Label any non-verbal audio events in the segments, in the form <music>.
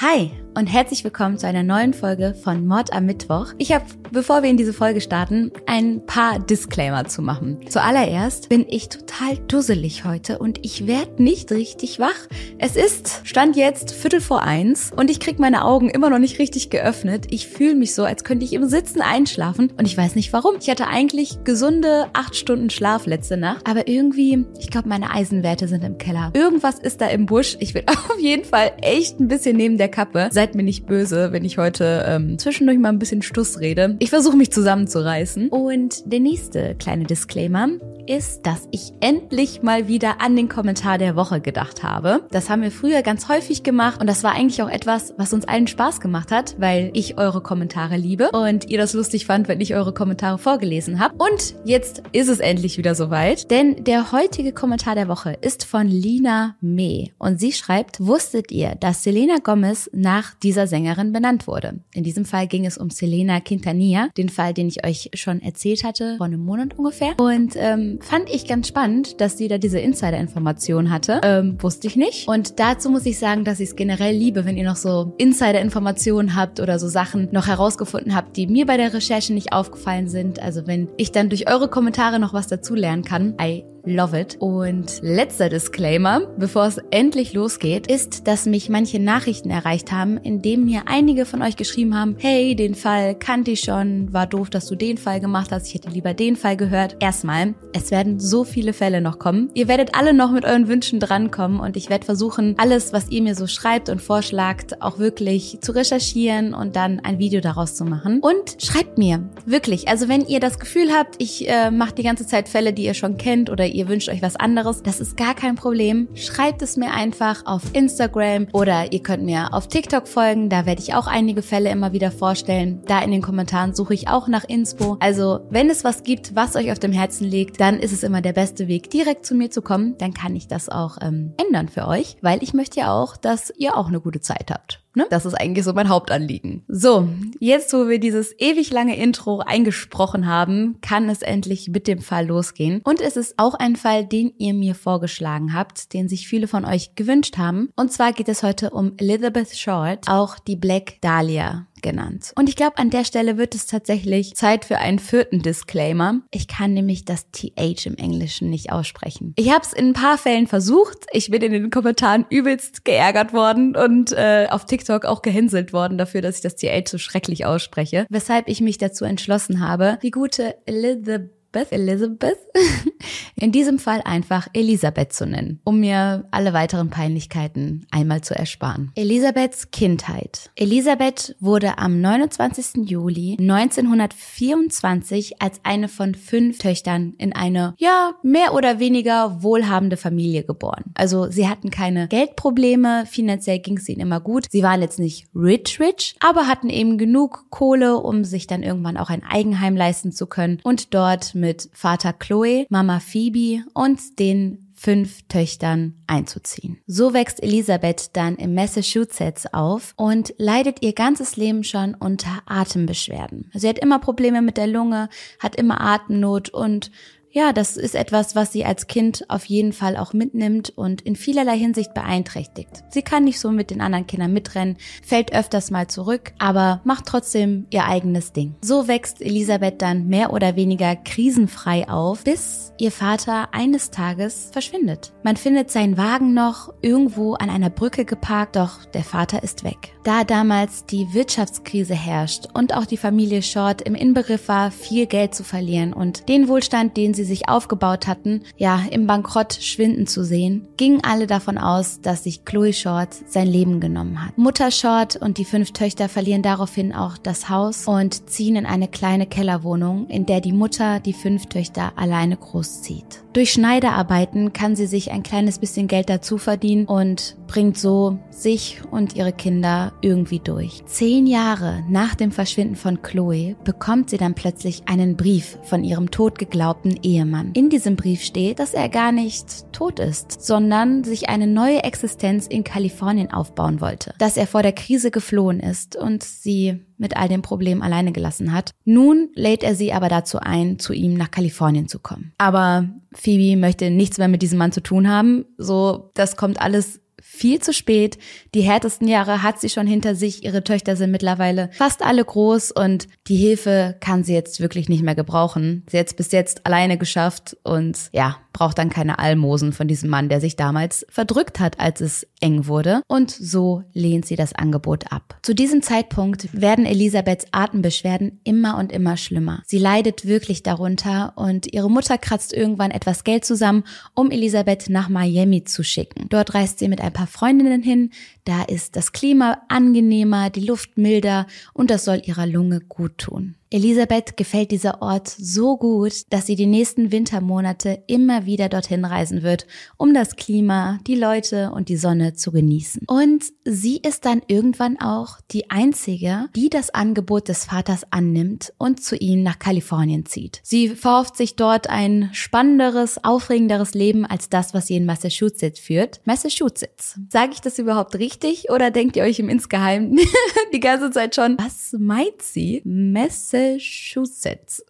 Hi und herzlich willkommen zu einer neuen Folge von Mord am Mittwoch. Ich habe, bevor wir in diese Folge starten, ein paar Disclaimer zu machen. Zuallererst bin ich total dusselig heute und ich werde nicht richtig wach. Es ist, stand jetzt Viertel vor eins und ich krieg meine Augen immer noch nicht richtig geöffnet. Ich fühle mich so, als könnte ich im Sitzen einschlafen und ich weiß nicht warum. Ich hatte eigentlich gesunde acht Stunden Schlaf letzte Nacht, aber irgendwie, ich glaube, meine Eisenwerte sind im Keller. Irgendwas ist da im Busch. Ich bin <laughs> auf jeden Fall echt ein bisschen neben der Kappe. Seid mir nicht böse, wenn ich heute ähm, zwischendurch mal ein bisschen Stuss rede. Ich versuche mich zusammenzureißen. Und der nächste kleine Disclaimer ist, dass ich endlich mal wieder an den Kommentar der Woche gedacht habe. Das haben wir früher ganz häufig gemacht und das war eigentlich auch etwas, was uns allen Spaß gemacht hat, weil ich eure Kommentare liebe und ihr das lustig fand, wenn ich eure Kommentare vorgelesen habe. Und jetzt ist es endlich wieder soweit, denn der heutige Kommentar der Woche ist von Lina May und sie schreibt, wusstet ihr, dass Selena Gomez nach dieser Sängerin benannt wurde? In diesem Fall ging es um Selena Quintanilla, den Fall, den ich euch schon erzählt hatte, vor einem Monat ungefähr. Und ähm, fand ich ganz spannend, dass sie da diese Insider-Information hatte. Ähm, wusste ich nicht. Und dazu muss ich sagen, dass ich es generell liebe, wenn ihr noch so Insider-Informationen habt oder so Sachen noch herausgefunden habt, die mir bei der Recherche nicht aufgefallen sind. Also wenn ich dann durch eure Kommentare noch was dazu lernen kann. I Love it. Und letzter Disclaimer, bevor es endlich losgeht, ist, dass mich manche Nachrichten erreicht haben, in denen mir einige von euch geschrieben haben, hey, den Fall kannte ich schon, war doof, dass du den Fall gemacht hast, ich hätte lieber den Fall gehört. Erstmal, es werden so viele Fälle noch kommen. Ihr werdet alle noch mit euren Wünschen drankommen und ich werde versuchen, alles, was ihr mir so schreibt und vorschlagt, auch wirklich zu recherchieren und dann ein Video daraus zu machen. Und schreibt mir, wirklich, also wenn ihr das Gefühl habt, ich äh, mache die ganze Zeit Fälle, die ihr schon kennt oder ihr wünscht euch was anderes, das ist gar kein Problem. Schreibt es mir einfach auf Instagram oder ihr könnt mir auf TikTok folgen. Da werde ich auch einige Fälle immer wieder vorstellen. Da in den Kommentaren suche ich auch nach Inspo. Also wenn es was gibt, was euch auf dem Herzen liegt, dann ist es immer der beste Weg, direkt zu mir zu kommen. Dann kann ich das auch ähm, ändern für euch, weil ich möchte ja auch, dass ihr auch eine gute Zeit habt. Ne? Das ist eigentlich so mein Hauptanliegen. So, jetzt wo wir dieses ewig lange Intro eingesprochen haben, kann es endlich mit dem Fall losgehen. Und es ist auch ein Fall, den ihr mir vorgeschlagen habt, den sich viele von euch gewünscht haben. Und zwar geht es heute um Elizabeth Short, auch die Black Dahlia genannt. Und ich glaube, an der Stelle wird es tatsächlich Zeit für einen vierten Disclaimer. Ich kann nämlich das TH im Englischen nicht aussprechen. Ich habe es in ein paar Fällen versucht. Ich bin in den Kommentaren übelst geärgert worden und äh, auf TikTok auch gehänselt worden dafür, dass ich das TH so schrecklich ausspreche. Weshalb ich mich dazu entschlossen habe, die gute Elizabeth Beth Elizabeth, <laughs> in diesem Fall einfach Elisabeth zu nennen, um mir alle weiteren Peinlichkeiten einmal zu ersparen. Elisabeths Kindheit. Elisabeth wurde am 29. Juli 1924 als eine von fünf Töchtern in eine, ja, mehr oder weniger wohlhabende Familie geboren. Also sie hatten keine Geldprobleme, finanziell ging es ihnen immer gut. Sie waren jetzt nicht rich rich, aber hatten eben genug Kohle, um sich dann irgendwann auch ein Eigenheim leisten zu können und dort mit Vater Chloe, Mama Phoebe und den fünf Töchtern einzuziehen. So wächst Elisabeth dann in Massachusetts auf und leidet ihr ganzes Leben schon unter Atembeschwerden. Sie hat immer Probleme mit der Lunge, hat immer Atemnot und ja, das ist etwas, was sie als Kind auf jeden Fall auch mitnimmt und in vielerlei Hinsicht beeinträchtigt. Sie kann nicht so mit den anderen Kindern mitrennen, fällt öfters mal zurück, aber macht trotzdem ihr eigenes Ding. So wächst Elisabeth dann mehr oder weniger krisenfrei auf, bis ihr Vater eines Tages verschwindet. Man findet seinen Wagen noch irgendwo an einer Brücke geparkt, doch der Vater ist weg. Da damals die Wirtschaftskrise herrscht und auch die Familie Short im Inbegriff war, viel Geld zu verlieren und den Wohlstand, den sie sich aufgebaut hatten, ja, im Bankrott schwinden zu sehen, gingen alle davon aus, dass sich Chloe Short sein Leben genommen hat. Mutter Short und die fünf Töchter verlieren daraufhin auch das Haus und ziehen in eine kleine Kellerwohnung, in der die Mutter die fünf Töchter alleine großzieht. Durch Schneiderarbeiten kann sie sich ein kleines bisschen Geld dazu verdienen und bringt so sich und ihre Kinder irgendwie durch. Zehn Jahre nach dem Verschwinden von Chloe bekommt sie dann plötzlich einen Brief von ihrem tot geglaubten Ehemann. In diesem Brief steht, dass er gar nicht tot ist, sondern sich eine neue Existenz in Kalifornien aufbauen wollte. Dass er vor der Krise geflohen ist und sie mit all den Problemen alleine gelassen hat. Nun lädt er sie aber dazu ein, zu ihm nach Kalifornien zu kommen. Aber Phoebe möchte nichts mehr mit diesem Mann zu tun haben. So, das kommt alles viel zu spät. Die härtesten Jahre hat sie schon hinter sich. Ihre Töchter sind mittlerweile fast alle groß und die Hilfe kann sie jetzt wirklich nicht mehr gebrauchen. Sie hat es bis jetzt alleine geschafft und ja, braucht dann keine Almosen von diesem Mann, der sich damals verdrückt hat, als es eng wurde. Und so lehnt sie das Angebot ab. Zu diesem Zeitpunkt werden Elisabeths Atembeschwerden immer und immer schlimmer. Sie leidet wirklich darunter und ihre Mutter kratzt irgendwann etwas Geld zusammen, um Elisabeth nach Miami zu schicken. Dort reist sie mit ein paar Freundinnen hin. Da ist das Klima angenehmer, die Luft milder und das soll ihrer Lunge gut tun. Elisabeth gefällt dieser Ort so gut, dass sie die nächsten Wintermonate immer wieder dorthin reisen wird, um das Klima, die Leute und die Sonne zu genießen. Und sie ist dann irgendwann auch die einzige, die das Angebot des Vaters annimmt und zu ihm nach Kalifornien zieht. Sie verhofft sich dort ein spannenderes, aufregenderes Leben als das, was sie in Massachusetts führt. Massachusetts. Sage ich das überhaupt richtig oder denkt ihr euch im Insgeheim <laughs> die ganze Zeit schon, was meint sie? Massachusetts Massachusetts.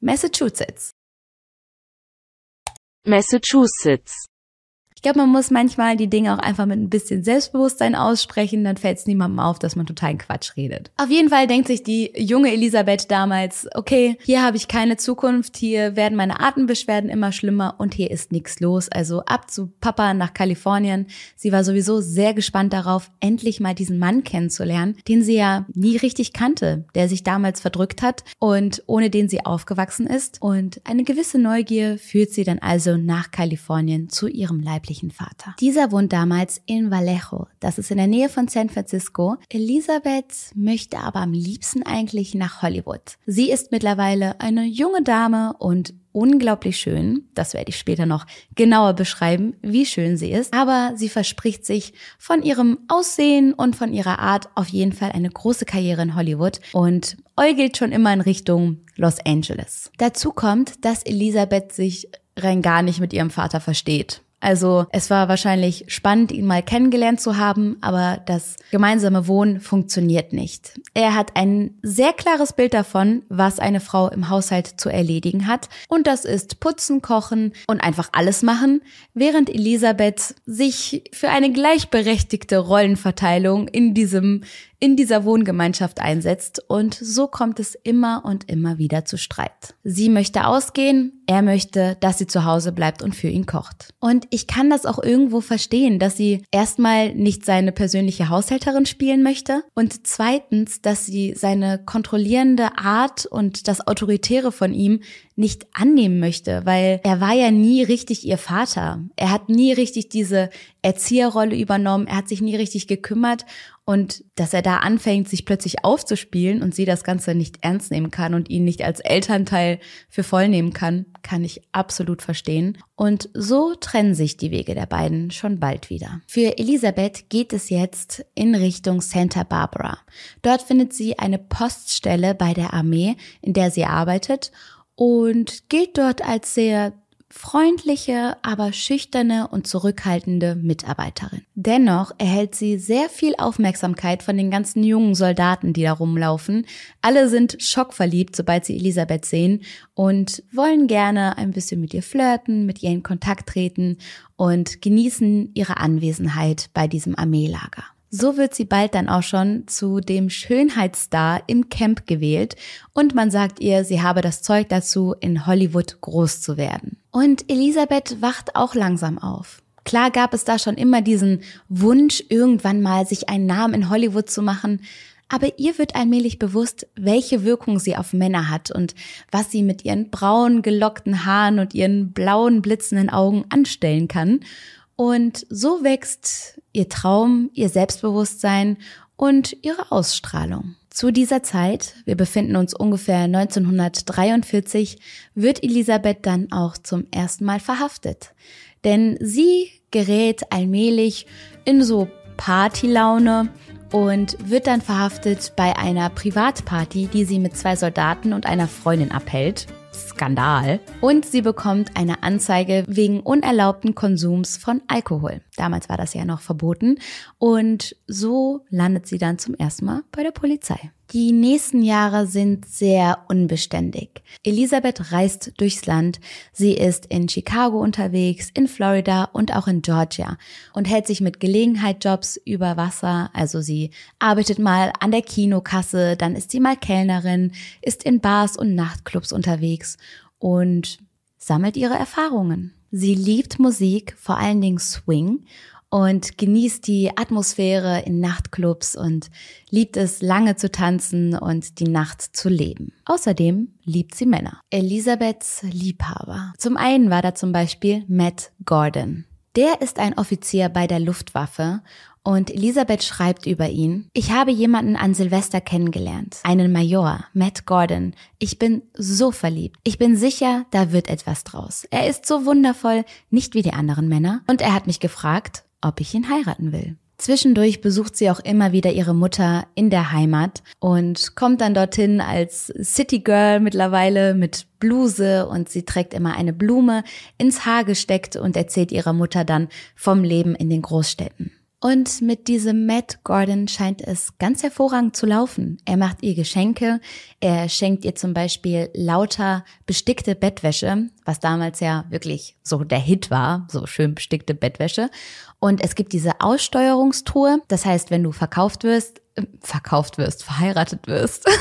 Massachusetts. Massachusetts. Ich glaube, man muss manchmal die Dinge auch einfach mit ein bisschen Selbstbewusstsein aussprechen, dann fällt es niemandem auf, dass man totalen Quatsch redet. Auf jeden Fall denkt sich die junge Elisabeth damals, okay, hier habe ich keine Zukunft, hier werden meine Atembeschwerden immer schlimmer und hier ist nichts los. Also ab zu Papa nach Kalifornien. Sie war sowieso sehr gespannt darauf, endlich mal diesen Mann kennenzulernen, den sie ja nie richtig kannte, der sich damals verdrückt hat und ohne den sie aufgewachsen ist. Und eine gewisse Neugier führt sie dann also nach Kalifornien zu ihrem Leib leiblichen Vater. Dieser wohnt damals in Vallejo, das ist in der Nähe von San Francisco. Elisabeth möchte aber am liebsten eigentlich nach Hollywood. Sie ist mittlerweile eine junge Dame und unglaublich schön. Das werde ich später noch genauer beschreiben, wie schön sie ist. Aber sie verspricht sich von ihrem Aussehen und von ihrer Art auf jeden Fall eine große Karriere in Hollywood und äugelt schon immer in Richtung Los Angeles. Dazu kommt, dass Elisabeth sich rein gar nicht mit ihrem Vater versteht. Also es war wahrscheinlich spannend, ihn mal kennengelernt zu haben, aber das gemeinsame Wohnen funktioniert nicht. Er hat ein sehr klares Bild davon, was eine Frau im Haushalt zu erledigen hat. Und das ist putzen, kochen und einfach alles machen, während Elisabeth sich für eine gleichberechtigte Rollenverteilung in diesem in dieser Wohngemeinschaft einsetzt und so kommt es immer und immer wieder zu Streit. Sie möchte ausgehen, er möchte, dass sie zu Hause bleibt und für ihn kocht. Und ich kann das auch irgendwo verstehen, dass sie erstmal nicht seine persönliche Haushälterin spielen möchte und zweitens, dass sie seine kontrollierende Art und das Autoritäre von ihm nicht annehmen möchte, weil er war ja nie richtig ihr Vater. Er hat nie richtig diese Erzieherrolle übernommen, er hat sich nie richtig gekümmert und dass er da anfängt, sich plötzlich aufzuspielen und sie das Ganze nicht ernst nehmen kann und ihn nicht als Elternteil für voll nehmen kann, kann ich absolut verstehen. Und so trennen sich die Wege der beiden schon bald wieder. Für Elisabeth geht es jetzt in Richtung Santa Barbara. Dort findet sie eine Poststelle bei der Armee, in der sie arbeitet und gilt dort als sehr freundliche, aber schüchterne und zurückhaltende Mitarbeiterin. Dennoch erhält sie sehr viel Aufmerksamkeit von den ganzen jungen Soldaten, die da rumlaufen. Alle sind schockverliebt, sobald sie Elisabeth sehen und wollen gerne ein bisschen mit ihr flirten, mit ihr in Kontakt treten und genießen ihre Anwesenheit bei diesem Armeelager. So wird sie bald dann auch schon zu dem Schönheitsstar im Camp gewählt und man sagt ihr, sie habe das Zeug dazu, in Hollywood groß zu werden. Und Elisabeth wacht auch langsam auf. Klar gab es da schon immer diesen Wunsch, irgendwann mal sich einen Namen in Hollywood zu machen, aber ihr wird allmählich bewusst, welche Wirkung sie auf Männer hat und was sie mit ihren braunen, gelockten Haaren und ihren blauen, blitzenden Augen anstellen kann. Und so wächst ihr Traum, ihr Selbstbewusstsein und ihre Ausstrahlung. Zu dieser Zeit, wir befinden uns ungefähr 1943, wird Elisabeth dann auch zum ersten Mal verhaftet. Denn sie gerät allmählich in so Partylaune und wird dann verhaftet bei einer Privatparty, die sie mit zwei Soldaten und einer Freundin abhält. Skandal. Und sie bekommt eine Anzeige wegen unerlaubten Konsums von Alkohol. Damals war das ja noch verboten. Und so landet sie dann zum ersten Mal bei der Polizei. Die nächsten Jahre sind sehr unbeständig. Elisabeth reist durchs Land. Sie ist in Chicago unterwegs, in Florida und auch in Georgia und hält sich mit Gelegenheitsjobs über Wasser. Also sie arbeitet mal an der Kinokasse, dann ist sie mal Kellnerin, ist in Bars und Nachtclubs unterwegs und sammelt ihre Erfahrungen. Sie liebt Musik, vor allen Dingen Swing und genießt die Atmosphäre in Nachtclubs und liebt es, lange zu tanzen und die Nacht zu leben. Außerdem liebt sie Männer. Elisabeths Liebhaber. Zum einen war da zum Beispiel Matt Gordon. Der ist ein Offizier bei der Luftwaffe und Elisabeth schreibt über ihn, ich habe jemanden an Silvester kennengelernt, einen Major, Matt Gordon. Ich bin so verliebt. Ich bin sicher, da wird etwas draus. Er ist so wundervoll, nicht wie die anderen Männer. Und er hat mich gefragt, ob ich ihn heiraten will. Zwischendurch besucht sie auch immer wieder ihre Mutter in der Heimat und kommt dann dorthin als City Girl mittlerweile mit Bluse und sie trägt immer eine Blume ins Haar gesteckt und erzählt ihrer Mutter dann vom Leben in den Großstädten. Und mit diesem Matt Gordon scheint es ganz hervorragend zu laufen. Er macht ihr Geschenke, er schenkt ihr zum Beispiel lauter bestickte Bettwäsche, was damals ja wirklich so der Hit war, so schön bestickte Bettwäsche. Und es gibt diese Aussteuerungstour, das heißt, wenn du verkauft wirst, äh, verkauft wirst, verheiratet wirst. <laughs>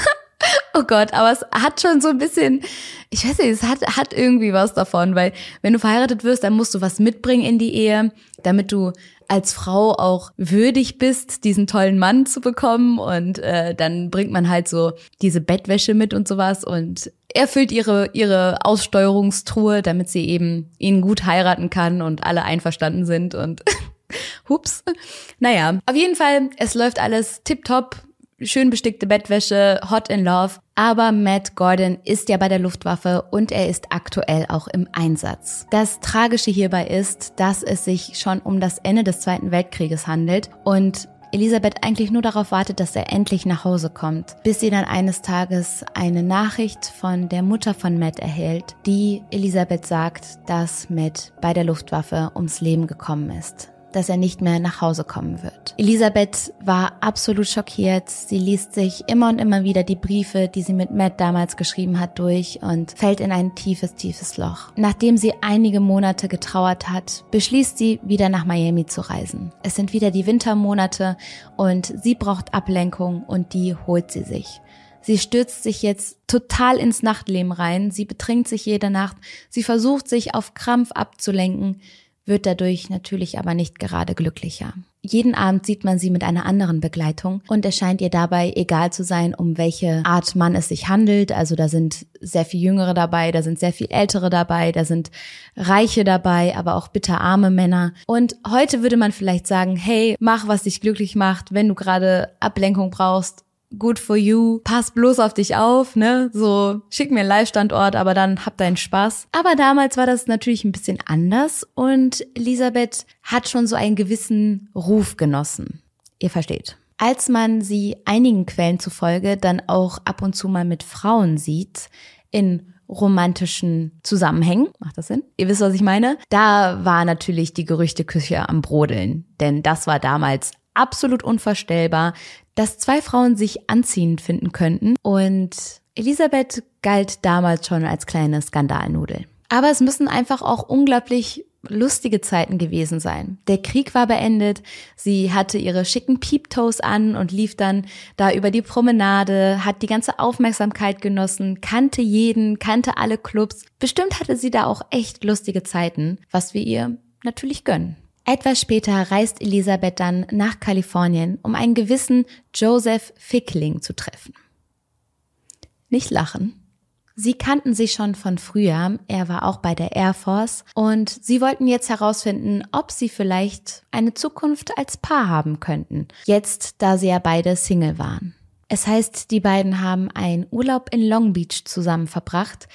Oh Gott, aber es hat schon so ein bisschen, ich weiß nicht, es hat, hat irgendwie was davon, weil wenn du verheiratet wirst, dann musst du was mitbringen in die Ehe, damit du als Frau auch würdig bist, diesen tollen Mann zu bekommen. Und äh, dann bringt man halt so diese Bettwäsche mit und sowas und erfüllt ihre, ihre Aussteuerungstruhe, damit sie eben ihn gut heiraten kann und alle einverstanden sind und <laughs> <laughs> hups. Naja, auf jeden Fall, es läuft alles tipptopp schön bestickte Bettwäsche, hot in love. Aber Matt Gordon ist ja bei der Luftwaffe und er ist aktuell auch im Einsatz. Das Tragische hierbei ist, dass es sich schon um das Ende des Zweiten Weltkrieges handelt und Elisabeth eigentlich nur darauf wartet, dass er endlich nach Hause kommt, bis sie dann eines Tages eine Nachricht von der Mutter von Matt erhält, die Elisabeth sagt, dass Matt bei der Luftwaffe ums Leben gekommen ist dass er nicht mehr nach Hause kommen wird. Elisabeth war absolut schockiert. Sie liest sich immer und immer wieder die Briefe, die sie mit Matt damals geschrieben hat, durch und fällt in ein tiefes, tiefes Loch. Nachdem sie einige Monate getrauert hat, beschließt sie, wieder nach Miami zu reisen. Es sind wieder die Wintermonate und sie braucht Ablenkung und die holt sie sich. Sie stürzt sich jetzt total ins Nachtleben rein. Sie betrinkt sich jede Nacht. Sie versucht sich auf Krampf abzulenken wird dadurch natürlich aber nicht gerade glücklicher. Jeden Abend sieht man sie mit einer anderen Begleitung und es scheint ihr dabei egal zu sein, um welche Art Mann es sich handelt. Also da sind sehr viel Jüngere dabei, da sind sehr viel Ältere dabei, da sind Reiche dabei, aber auch bitterarme Männer. Und heute würde man vielleicht sagen, hey, mach, was dich glücklich macht. Wenn du gerade Ablenkung brauchst, good for you, pass bloß auf dich auf, ne? So, schick mir einen Live-Standort, aber dann hab deinen Spaß. Aber damals war das natürlich ein bisschen anders und Elisabeth hat schon so einen gewissen Ruf genossen. Ihr versteht. Als man sie einigen Quellen zufolge dann auch ab und zu mal mit Frauen sieht, in romantischen Zusammenhängen. Macht das Sinn? Ihr wisst, was ich meine? Da war natürlich die Gerüchteküche am Brodeln. Denn das war damals absolut unvorstellbar, dass zwei Frauen sich anziehend finden könnten und Elisabeth galt damals schon als kleine Skandalnudel. Aber es müssen einfach auch unglaublich lustige Zeiten gewesen sein. Der Krieg war beendet, sie hatte ihre schicken Peeptoes an und lief dann da über die Promenade, hat die ganze Aufmerksamkeit genossen, kannte jeden, kannte alle Clubs. Bestimmt hatte sie da auch echt lustige Zeiten, was wir ihr natürlich gönnen. Etwas später reist Elisabeth dann nach Kalifornien, um einen gewissen Joseph Fickling zu treffen. Nicht lachen. Sie kannten sich schon von früher, er war auch bei der Air Force und sie wollten jetzt herausfinden, ob sie vielleicht eine Zukunft als Paar haben könnten, jetzt da sie ja beide Single waren. Es heißt, die beiden haben einen Urlaub in Long Beach zusammen verbracht,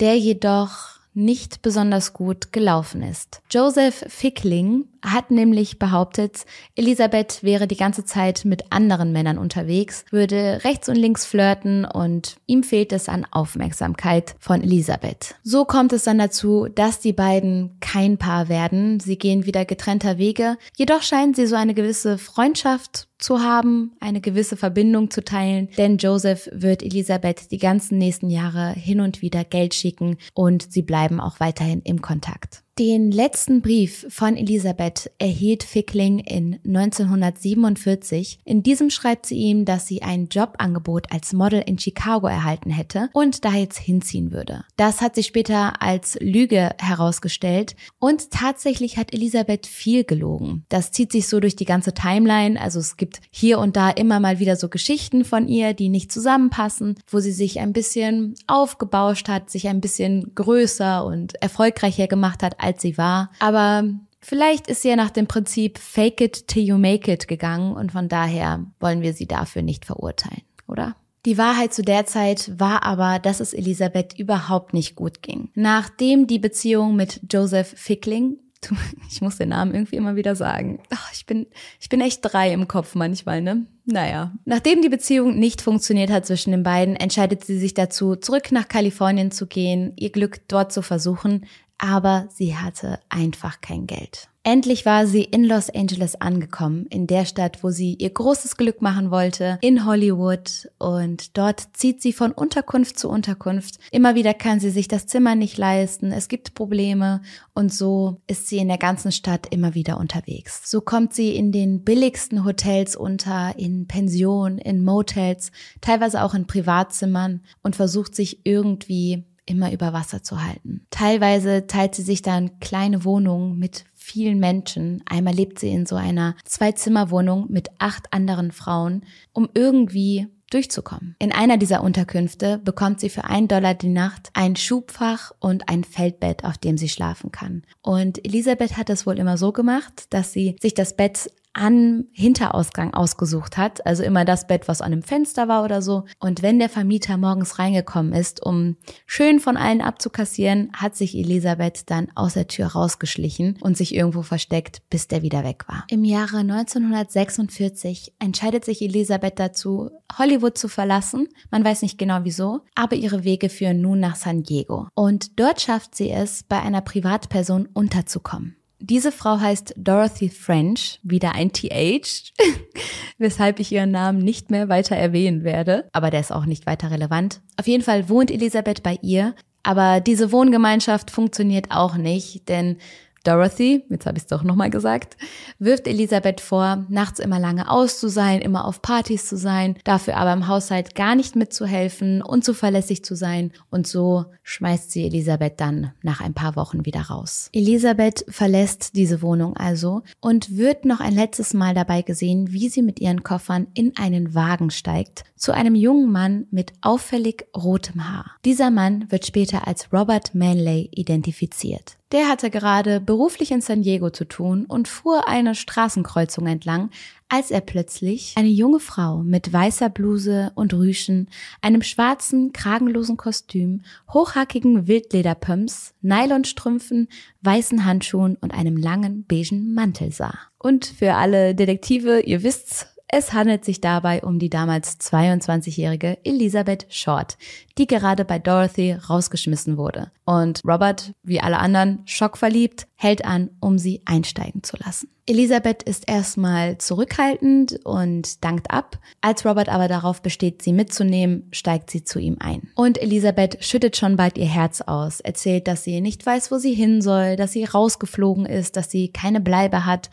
der jedoch nicht besonders gut gelaufen ist. Joseph Fickling hat nämlich behauptet, Elisabeth wäre die ganze Zeit mit anderen Männern unterwegs, würde rechts und links flirten und ihm fehlt es an Aufmerksamkeit von Elisabeth. So kommt es dann dazu, dass die beiden kein Paar werden. Sie gehen wieder getrennter Wege. Jedoch scheinen sie so eine gewisse Freundschaft zu haben, eine gewisse Verbindung zu teilen, denn Joseph wird Elisabeth die ganzen nächsten Jahre hin und wieder Geld schicken und sie bleiben auch weiterhin im Kontakt. Den letzten Brief von Elisabeth erhielt Fickling in 1947. In diesem schreibt sie ihm, dass sie ein Jobangebot als Model in Chicago erhalten hätte und da jetzt hinziehen würde. Das hat sich später als Lüge herausgestellt und tatsächlich hat Elisabeth viel gelogen. Das zieht sich so durch die ganze Timeline, also es gibt hier und da immer mal wieder so Geschichten von ihr, die nicht zusammenpassen, wo sie sich ein bisschen aufgebauscht hat, sich ein bisschen größer und erfolgreicher gemacht hat als sie war. Aber vielleicht ist sie ja nach dem Prinzip Fake it till you make it gegangen und von daher wollen wir sie dafür nicht verurteilen, oder? Die Wahrheit zu der Zeit war aber, dass es Elisabeth überhaupt nicht gut ging. Nachdem die Beziehung mit Joseph Fickling <laughs> ich muss den Namen irgendwie immer wieder sagen. Ich bin, ich bin echt drei im Kopf manchmal, ne? Naja. Nachdem die Beziehung nicht funktioniert hat zwischen den beiden, entscheidet sie sich dazu, zurück nach Kalifornien zu gehen, ihr Glück dort zu versuchen, aber sie hatte einfach kein Geld. Endlich war sie in Los Angeles angekommen, in der Stadt, wo sie ihr großes Glück machen wollte, in Hollywood. Und dort zieht sie von Unterkunft zu Unterkunft. Immer wieder kann sie sich das Zimmer nicht leisten, es gibt Probleme und so ist sie in der ganzen Stadt immer wieder unterwegs. So kommt sie in den billigsten Hotels unter, in Pensionen, in Motels, teilweise auch in Privatzimmern und versucht sich irgendwie immer über Wasser zu halten. Teilweise teilt sie sich dann kleine Wohnungen mit vielen Menschen. Einmal lebt sie in so einer Zwei-Zimmer-Wohnung mit acht anderen Frauen, um irgendwie durchzukommen. In einer dieser Unterkünfte bekommt sie für einen Dollar die Nacht ein Schubfach und ein Feldbett, auf dem sie schlafen kann. Und Elisabeth hat es wohl immer so gemacht, dass sie sich das Bett an Hinterausgang ausgesucht hat, also immer das Bett, was an einem Fenster war oder so. Und wenn der Vermieter morgens reingekommen ist, um schön von allen abzukassieren, hat sich Elisabeth dann aus der Tür rausgeschlichen und sich irgendwo versteckt, bis der wieder weg war. Im Jahre 1946 entscheidet sich Elisabeth dazu, Hollywood zu verlassen. Man weiß nicht genau wieso, aber ihre Wege führen nun nach San Diego. Und dort schafft sie es, bei einer Privatperson unterzukommen. Diese Frau heißt Dorothy French, wieder ein TH, <laughs> weshalb ich ihren Namen nicht mehr weiter erwähnen werde, aber der ist auch nicht weiter relevant. Auf jeden Fall wohnt Elisabeth bei ihr, aber diese Wohngemeinschaft funktioniert auch nicht, denn Dorothy, jetzt habe ich es doch nochmal gesagt, wirft Elisabeth vor, nachts immer lange aus zu sein, immer auf Partys zu sein, dafür aber im Haushalt gar nicht mitzuhelfen, unzuverlässig zu sein und so schmeißt sie Elisabeth dann nach ein paar Wochen wieder raus. Elisabeth verlässt diese Wohnung also und wird noch ein letztes Mal dabei gesehen, wie sie mit ihren Koffern in einen Wagen steigt, zu einem jungen Mann mit auffällig rotem Haar. Dieser Mann wird später als Robert Manley identifiziert. Der hatte gerade beruflich in San Diego zu tun und fuhr eine Straßenkreuzung entlang, als er plötzlich eine junge Frau mit weißer Bluse und Rüschen, einem schwarzen, kragenlosen Kostüm, hochhackigen Wildlederpumps, Nylonstrümpfen, weißen Handschuhen und einem langen beigen Mantel sah. Und für alle Detektive, ihr wisst's, es handelt sich dabei um die damals 22-jährige Elisabeth Short, die gerade bei Dorothy rausgeschmissen wurde. Und Robert, wie alle anderen, schockverliebt, hält an, um sie einsteigen zu lassen. Elisabeth ist erstmal zurückhaltend und dankt ab. Als Robert aber darauf besteht, sie mitzunehmen, steigt sie zu ihm ein. Und Elisabeth schüttet schon bald ihr Herz aus, erzählt, dass sie nicht weiß, wo sie hin soll, dass sie rausgeflogen ist, dass sie keine Bleibe hat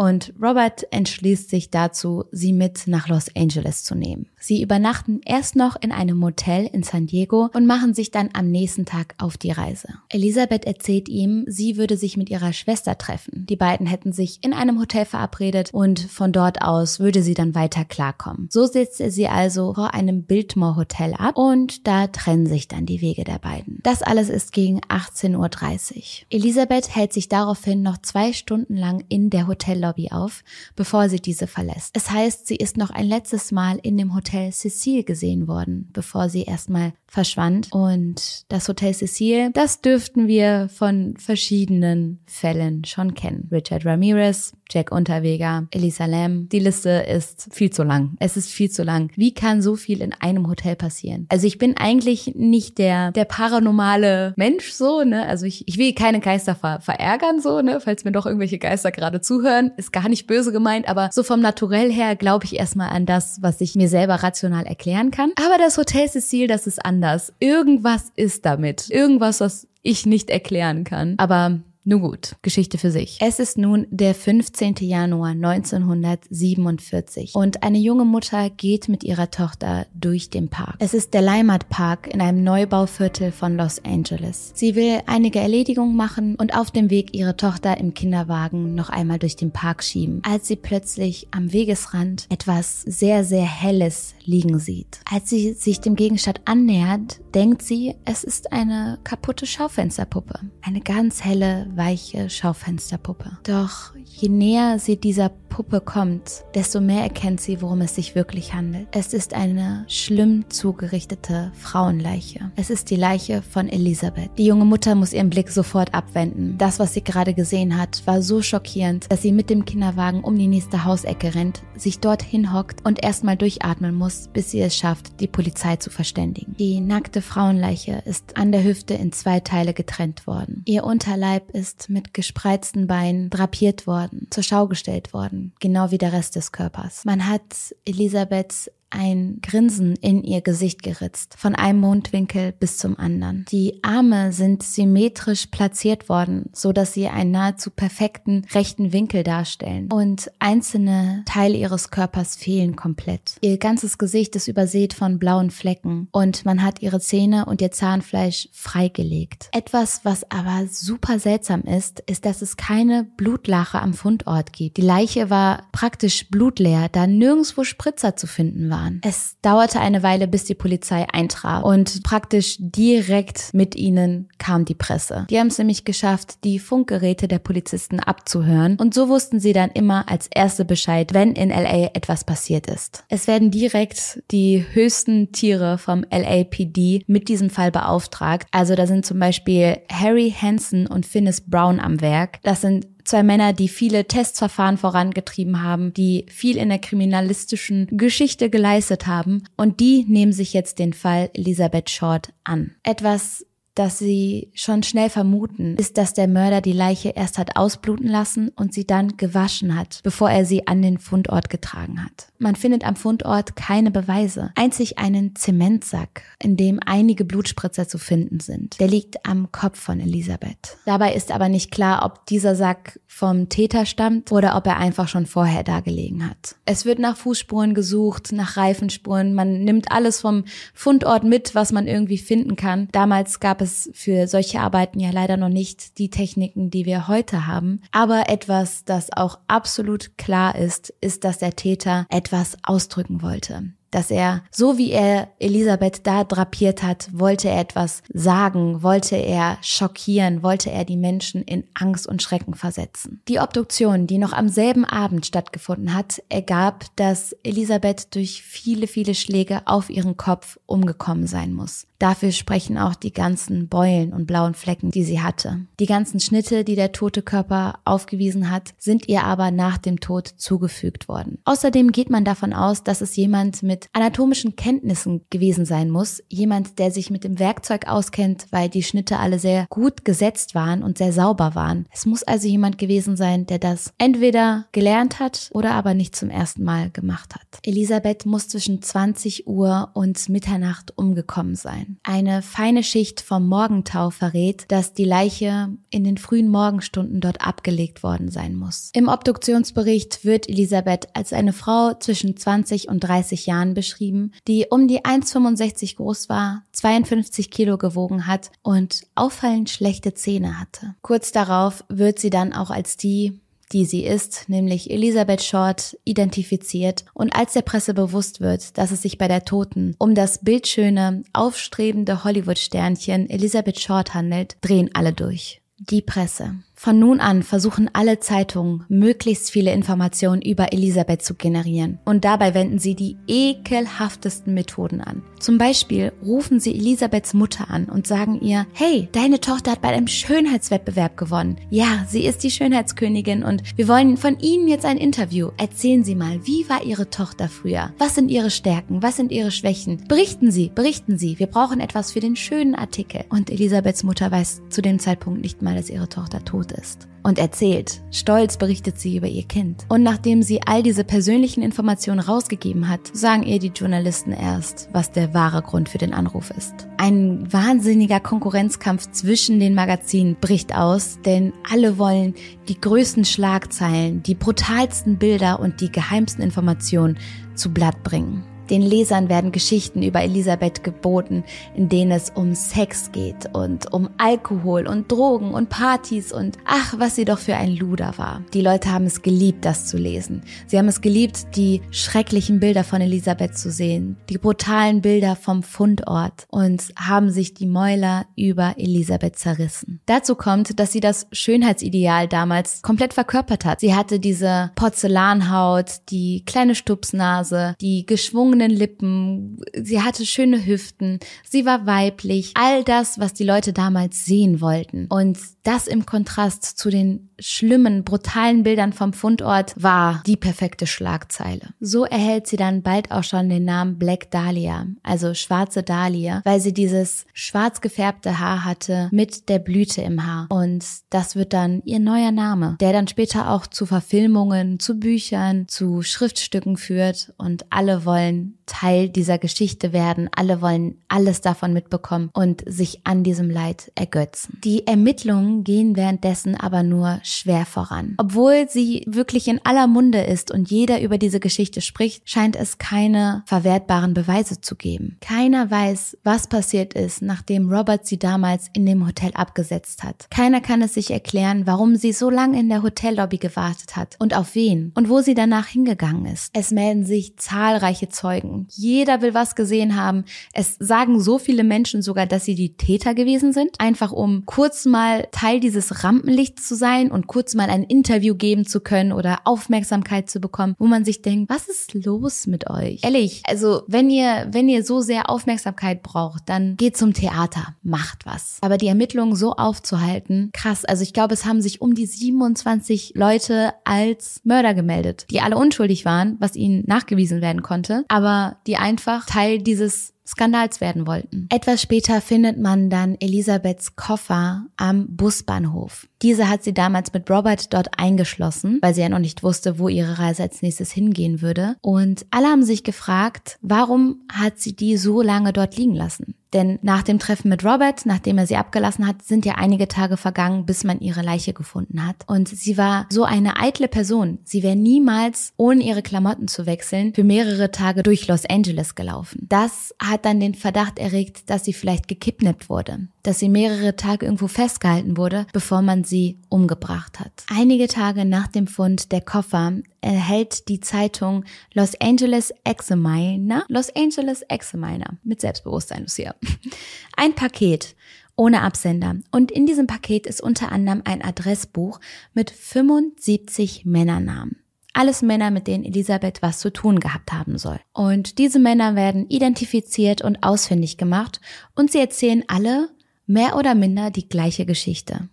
und Robert entschließt sich dazu, sie mit nach Los Angeles zu nehmen. Sie übernachten erst noch in einem Motel in San Diego und machen sich dann am nächsten Tag auf die Reise. Elisabeth erzählt ihm, sie würde sich mit ihrer Schwester treffen. Die beiden hätten sich in einem Hotel verabredet und von dort aus würde sie dann weiter klarkommen. So setzt er sie also vor einem Biltmore Hotel ab und da trennen sich dann die Wege der beiden. Das alles ist gegen 18.30 Uhr. Elisabeth hält sich daraufhin noch zwei Stunden lang in der Hotellobby auf, bevor sie diese verlässt. Es heißt, sie ist noch ein letztes Mal in dem Hotel Cecile gesehen worden, bevor sie erstmal verschwand. Und das Hotel Cecile, das dürften wir von verschiedenen Fällen schon kennen. Richard Ramirez, Jack Unterweger, Elisa Lam. Die Liste ist viel zu lang. Es ist viel zu lang. Wie kann so viel in einem Hotel passieren? Also ich bin eigentlich nicht der, der paranormale Mensch so, ne? Also ich, ich will keine Geister ver verärgern so, ne? Falls mir doch irgendwelche Geister gerade zuhören. Ist gar nicht böse gemeint, aber so vom Naturell her glaube ich erstmal an das, was ich mir selber rational erklären kann. Aber das Hotel Cecil, das ist anders. Irgendwas ist damit. Irgendwas, was ich nicht erklären kann. Aber nun gut, Geschichte für sich. Es ist nun der 15. Januar 1947 und eine junge Mutter geht mit ihrer Tochter durch den Park. Es ist der Leimat Park in einem Neubauviertel von Los Angeles. Sie will einige Erledigungen machen und auf dem Weg ihre Tochter im Kinderwagen noch einmal durch den Park schieben, als sie plötzlich am Wegesrand etwas sehr, sehr Helles liegen sieht. Als sie sich dem Gegenstand annähert, denkt sie, es ist eine kaputte Schaufensterpuppe. Eine ganz helle, weiche Schaufensterpuppe. Doch je näher sie dieser Puppe kommt, desto mehr erkennt sie, worum es sich wirklich handelt. Es ist eine schlimm zugerichtete Frauenleiche. Es ist die Leiche von Elisabeth. Die junge Mutter muss ihren Blick sofort abwenden. Das, was sie gerade gesehen hat, war so schockierend, dass sie mit dem Kinderwagen um die nächste Hausecke rennt, sich dort hinhockt und erstmal durchatmen muss, bis sie es schafft, die Polizei zu verständigen. Die nackte Frauenleiche ist an der Hüfte in zwei Teile getrennt worden. Ihr Unterleib ist mit gespreizten Beinen drapiert worden, zur Schau gestellt worden genau wie der Rest des Körpers. Man hat Elisabeths ein Grinsen in ihr Gesicht geritzt, von einem Mundwinkel bis zum anderen. Die Arme sind symmetrisch platziert worden, so dass sie einen nahezu perfekten rechten Winkel darstellen. Und einzelne Teile ihres Körpers fehlen komplett. Ihr ganzes Gesicht ist übersät von blauen Flecken und man hat ihre Zähne und ihr Zahnfleisch freigelegt. Etwas, was aber super seltsam ist, ist, dass es keine Blutlache am Fundort gibt. Die Leiche war praktisch blutleer, da nirgendwo Spritzer zu finden war waren. Es dauerte eine Weile, bis die Polizei eintraf und praktisch direkt mit ihnen kam die Presse. Die haben es nämlich geschafft, die Funkgeräte der Polizisten abzuhören und so wussten sie dann immer als erste Bescheid, wenn in LA etwas passiert ist. Es werden direkt die höchsten Tiere vom LAPD mit diesem Fall beauftragt. Also da sind zum Beispiel Harry Hansen und Finnis Brown am Werk. Das sind Zwei Männer, die viele Testverfahren vorangetrieben haben, die viel in der kriminalistischen Geschichte geleistet haben und die nehmen sich jetzt den Fall Elisabeth Short an. Etwas dass sie schon schnell vermuten, ist, dass der Mörder die Leiche erst hat ausbluten lassen und sie dann gewaschen hat, bevor er sie an den Fundort getragen hat. Man findet am Fundort keine Beweise, einzig einen Zementsack, in dem einige Blutspritzer zu finden sind. Der liegt am Kopf von Elisabeth. Dabei ist aber nicht klar, ob dieser Sack vom Täter stammt oder ob er einfach schon vorher da gelegen hat. Es wird nach Fußspuren gesucht, nach Reifenspuren. Man nimmt alles vom Fundort mit, was man irgendwie finden kann. Damals gab es für solche Arbeiten ja leider noch nicht die Techniken, die wir heute haben. Aber etwas, das auch absolut klar ist, ist, dass der Täter etwas ausdrücken wollte dass er, so wie er Elisabeth da drapiert hat, wollte er etwas sagen, wollte er schockieren, wollte er die Menschen in Angst und Schrecken versetzen. Die Obduktion, die noch am selben Abend stattgefunden hat, ergab, dass Elisabeth durch viele, viele Schläge auf ihren Kopf umgekommen sein muss. Dafür sprechen auch die ganzen Beulen und blauen Flecken, die sie hatte. Die ganzen Schnitte, die der tote Körper aufgewiesen hat, sind ihr aber nach dem Tod zugefügt worden. Außerdem geht man davon aus, dass es jemand mit anatomischen Kenntnissen gewesen sein muss. Jemand, der sich mit dem Werkzeug auskennt, weil die Schnitte alle sehr gut gesetzt waren und sehr sauber waren. Es muss also jemand gewesen sein, der das entweder gelernt hat oder aber nicht zum ersten Mal gemacht hat. Elisabeth muss zwischen 20 Uhr und Mitternacht umgekommen sein. Eine feine Schicht vom Morgentau verrät, dass die Leiche in den frühen Morgenstunden dort abgelegt worden sein muss. Im Obduktionsbericht wird Elisabeth als eine Frau zwischen 20 und 30 Jahren beschrieben, die um die 1,65 groß war, 52 Kilo gewogen hat und auffallend schlechte Zähne hatte. Kurz darauf wird sie dann auch als die die sie ist, nämlich Elisabeth Short, identifiziert und als der Presse bewusst wird, dass es sich bei der Toten um das bildschöne, aufstrebende Hollywood-Sternchen Elisabeth Short handelt, drehen alle durch. Die Presse. Von nun an versuchen alle Zeitungen, möglichst viele Informationen über Elisabeth zu generieren. Und dabei wenden sie die ekelhaftesten Methoden an. Zum Beispiel rufen sie Elisabeths Mutter an und sagen ihr, hey, deine Tochter hat bei einem Schönheitswettbewerb gewonnen. Ja, sie ist die Schönheitskönigin und wir wollen von Ihnen jetzt ein Interview. Erzählen Sie mal, wie war Ihre Tochter früher? Was sind Ihre Stärken? Was sind Ihre Schwächen? Berichten Sie, berichten Sie. Wir brauchen etwas für den schönen Artikel. Und Elisabeths Mutter weiß zu dem Zeitpunkt nicht mal, dass ihre Tochter tot ist und erzählt. Stolz berichtet sie über ihr Kind. Und nachdem sie all diese persönlichen Informationen rausgegeben hat, sagen ihr die Journalisten erst, was der wahre Grund für den Anruf ist. Ein wahnsinniger Konkurrenzkampf zwischen den Magazinen bricht aus, denn alle wollen die größten Schlagzeilen, die brutalsten Bilder und die geheimsten Informationen zu Blatt bringen. Den Lesern werden Geschichten über Elisabeth geboten, in denen es um Sex geht und um Alkohol und Drogen und Partys und ach, was sie doch für ein Luder war. Die Leute haben es geliebt, das zu lesen. Sie haben es geliebt, die schrecklichen Bilder von Elisabeth zu sehen, die brutalen Bilder vom Fundort und haben sich die Mäuler über Elisabeth zerrissen. Dazu kommt, dass sie das Schönheitsideal damals komplett verkörpert hat. Sie hatte diese Porzellanhaut, die kleine Stupsnase, die geschwungene geschwungenen Lippen, sie hatte schöne Hüften, sie war weiblich, all das, was die Leute damals sehen wollten. Und das im Kontrast zu den schlimmen, brutalen Bildern vom Fundort war die perfekte Schlagzeile. So erhält sie dann bald auch schon den Namen Black Dahlia, also schwarze Dahlia, weil sie dieses schwarz gefärbte Haar hatte mit der Blüte im Haar. Und das wird dann ihr neuer Name, der dann später auch zu Verfilmungen, zu Büchern, zu Schriftstücken führt und alle wollen Teil dieser Geschichte werden, alle wollen alles davon mitbekommen und sich an diesem Leid ergötzen. Die Ermittlungen gehen währenddessen aber nur schwer voran. Obwohl sie wirklich in aller Munde ist und jeder über diese Geschichte spricht, scheint es keine verwertbaren Beweise zu geben. Keiner weiß, was passiert ist, nachdem Robert sie damals in dem Hotel abgesetzt hat. Keiner kann es sich erklären, warum sie so lange in der Hotellobby gewartet hat und auf wen und wo sie danach hingegangen ist. Es melden sich zahlreiche Zeugen. Jeder will was gesehen haben. Es sagen so viele Menschen sogar, dass sie die Täter gewesen sind, einfach um kurz mal Teil dieses Rampenlichts zu sein und kurz mal ein Interview geben zu können oder Aufmerksamkeit zu bekommen, wo man sich denkt, was ist los mit euch? Ehrlich, also wenn ihr, wenn ihr so sehr Aufmerksamkeit braucht, dann geht zum Theater, macht was. Aber die Ermittlungen so aufzuhalten, krass. Also ich glaube, es haben sich um die 27 Leute als Mörder gemeldet, die alle unschuldig waren, was ihnen nachgewiesen werden konnte, aber die einfach Teil dieses Skandals werden wollten. Etwas später findet man dann Elisabeths Koffer am Busbahnhof. Diese hat sie damals mit Robert dort eingeschlossen, weil sie ja noch nicht wusste, wo ihre Reise als nächstes hingehen würde. Und alle haben sich gefragt, warum hat sie die so lange dort liegen lassen? Denn nach dem Treffen mit Robert, nachdem er sie abgelassen hat, sind ja einige Tage vergangen, bis man ihre Leiche gefunden hat. Und sie war so eine eitle Person. Sie wäre niemals, ohne ihre Klamotten zu wechseln, für mehrere Tage durch Los Angeles gelaufen. Das hat dann den Verdacht erregt, dass sie vielleicht gekidnappt wurde dass sie mehrere Tage irgendwo festgehalten wurde, bevor man sie umgebracht hat. Einige Tage nach dem Fund der Koffer erhält die Zeitung Los Angeles Examiner, Los Angeles Examiner, mit Selbstbewusstsein, Lucia, <laughs> ein Paket ohne Absender. Und in diesem Paket ist unter anderem ein Adressbuch mit 75 Männernamen. Alles Männer, mit denen Elisabeth was zu tun gehabt haben soll. Und diese Männer werden identifiziert und ausfindig gemacht und sie erzählen alle mehr oder minder die gleiche Geschichte.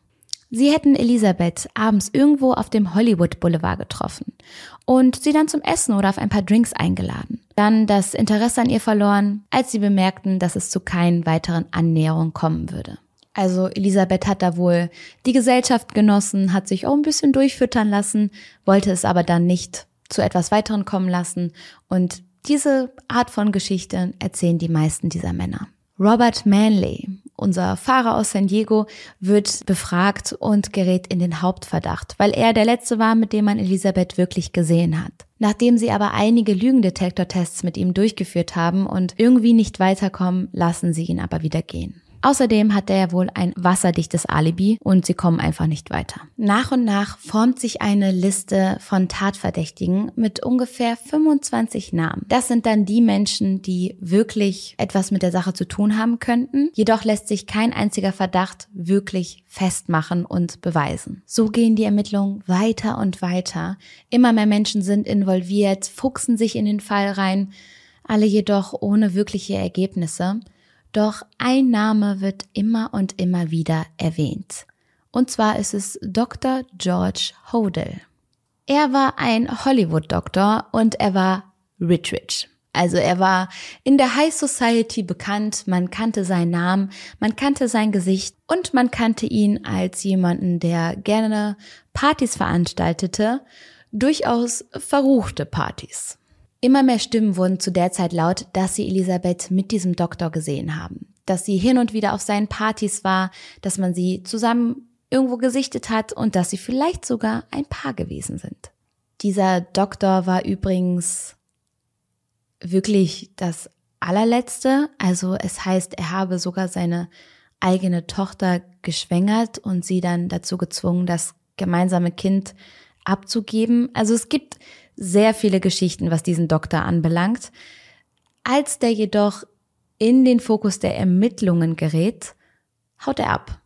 Sie hätten Elisabeth abends irgendwo auf dem Hollywood Boulevard getroffen und sie dann zum Essen oder auf ein paar Drinks eingeladen. Dann das Interesse an ihr verloren, als sie bemerkten, dass es zu keinen weiteren Annäherungen kommen würde. Also Elisabeth hat da wohl die Gesellschaft genossen, hat sich auch ein bisschen durchfüttern lassen, wollte es aber dann nicht zu etwas weiteren kommen lassen und diese Art von Geschichte erzählen die meisten dieser Männer. Robert Manley, unser Fahrer aus San Diego, wird befragt und gerät in den Hauptverdacht, weil er der Letzte war, mit dem man Elisabeth wirklich gesehen hat. Nachdem sie aber einige Lügendetektortests mit ihm durchgeführt haben und irgendwie nicht weiterkommen, lassen sie ihn aber wieder gehen. Außerdem hat er wohl ein wasserdichtes Alibi und sie kommen einfach nicht weiter. Nach und nach formt sich eine Liste von Tatverdächtigen mit ungefähr 25 Namen. Das sind dann die Menschen, die wirklich etwas mit der Sache zu tun haben könnten. Jedoch lässt sich kein einziger Verdacht wirklich festmachen und beweisen. So gehen die Ermittlungen weiter und weiter. Immer mehr Menschen sind involviert, fuchsen sich in den Fall rein, alle jedoch ohne wirkliche Ergebnisse. Doch ein Name wird immer und immer wieder erwähnt. Und zwar ist es Dr. George Hodel. Er war ein Hollywood-Doktor und er war rich rich. Also er war in der High Society bekannt, man kannte seinen Namen, man kannte sein Gesicht und man kannte ihn als jemanden, der gerne Partys veranstaltete, durchaus verruchte Partys. Immer mehr Stimmen wurden zu der Zeit laut, dass sie Elisabeth mit diesem Doktor gesehen haben. Dass sie hin und wieder auf seinen Partys war, dass man sie zusammen irgendwo gesichtet hat und dass sie vielleicht sogar ein Paar gewesen sind. Dieser Doktor war übrigens wirklich das allerletzte. Also es heißt, er habe sogar seine eigene Tochter geschwängert und sie dann dazu gezwungen, das gemeinsame Kind abzugeben. Also es gibt sehr viele Geschichten, was diesen Doktor anbelangt. Als der jedoch in den Fokus der Ermittlungen gerät, haut er ab.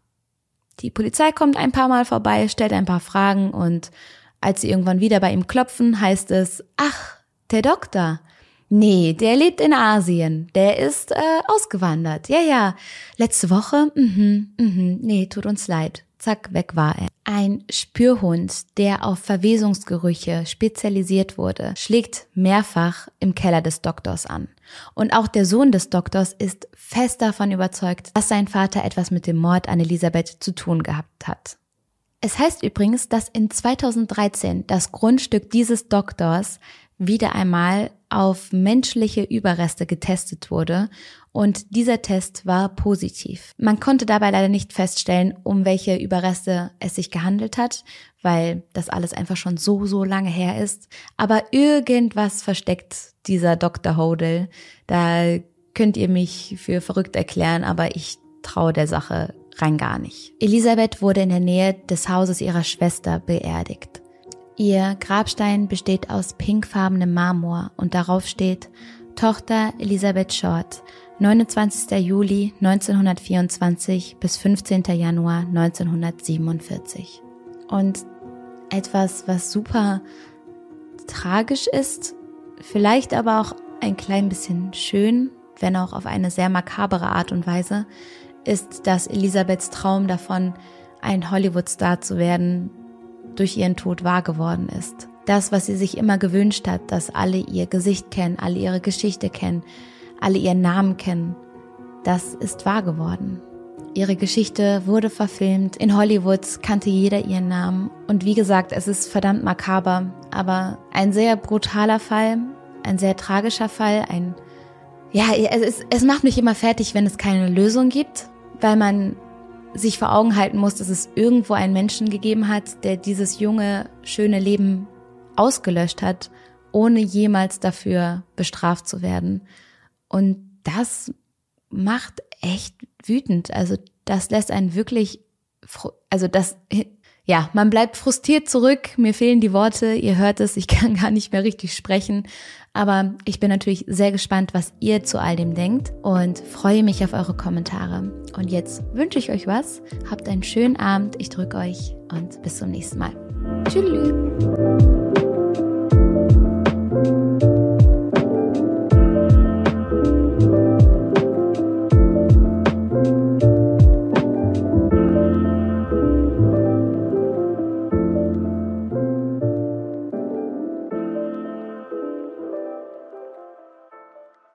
Die Polizei kommt ein paar Mal vorbei, stellt ein paar Fragen und als sie irgendwann wieder bei ihm klopfen, heißt es, ach, der Doktor. Nee, der lebt in Asien. Der ist äh, ausgewandert. Ja, ja. Letzte Woche? Mhm, mhm. Nee, tut uns leid. Zack, weg war er. Ein Spürhund, der auf Verwesungsgerüche spezialisiert wurde, schlägt mehrfach im Keller des Doktors an. Und auch der Sohn des Doktors ist fest davon überzeugt, dass sein Vater etwas mit dem Mord an Elisabeth zu tun gehabt hat. Es heißt übrigens, dass in 2013 das Grundstück dieses Doktors wieder einmal auf menschliche Überreste getestet wurde und dieser Test war positiv. Man konnte dabei leider nicht feststellen, um welche Überreste es sich gehandelt hat, weil das alles einfach schon so, so lange her ist. Aber irgendwas versteckt dieser Dr. Hodel. Da könnt ihr mich für verrückt erklären, aber ich traue der Sache rein gar nicht. Elisabeth wurde in der Nähe des Hauses ihrer Schwester beerdigt. Ihr Grabstein besteht aus pinkfarbenem Marmor und darauf steht Tochter Elisabeth Short, 29. Juli 1924 bis 15. Januar 1947. Und etwas, was super tragisch ist, vielleicht aber auch ein klein bisschen schön, wenn auch auf eine sehr makabere Art und Weise, ist, dass Elisabeths Traum davon, ein Hollywood-Star zu werden, durch ihren Tod wahr geworden ist. Das, was sie sich immer gewünscht hat, dass alle ihr Gesicht kennen, alle ihre Geschichte kennen, alle ihren Namen kennen. Das ist wahr geworden. Ihre Geschichte wurde verfilmt. In Hollywood kannte jeder ihren Namen. Und wie gesagt, es ist verdammt makaber, aber ein sehr brutaler Fall, ein sehr tragischer Fall, ein, ja, es, es macht mich immer fertig, wenn es keine Lösung gibt, weil man sich vor Augen halten muss, dass es irgendwo einen Menschen gegeben hat, der dieses junge, schöne Leben ausgelöscht hat, ohne jemals dafür bestraft zu werden. Und das macht echt wütend. Also das lässt einen wirklich, also das, ja, man bleibt frustriert zurück. Mir fehlen die Worte. Ihr hört es, ich <laughs> kann gar nicht mehr richtig sprechen. Aber ich bin natürlich sehr gespannt, was ihr zu all dem denkt und freue mich auf eure Kommentare. Und jetzt wünsche ich euch was. Habt einen schönen Abend. Ich drücke euch und bis zum nächsten Mal. Tschüss.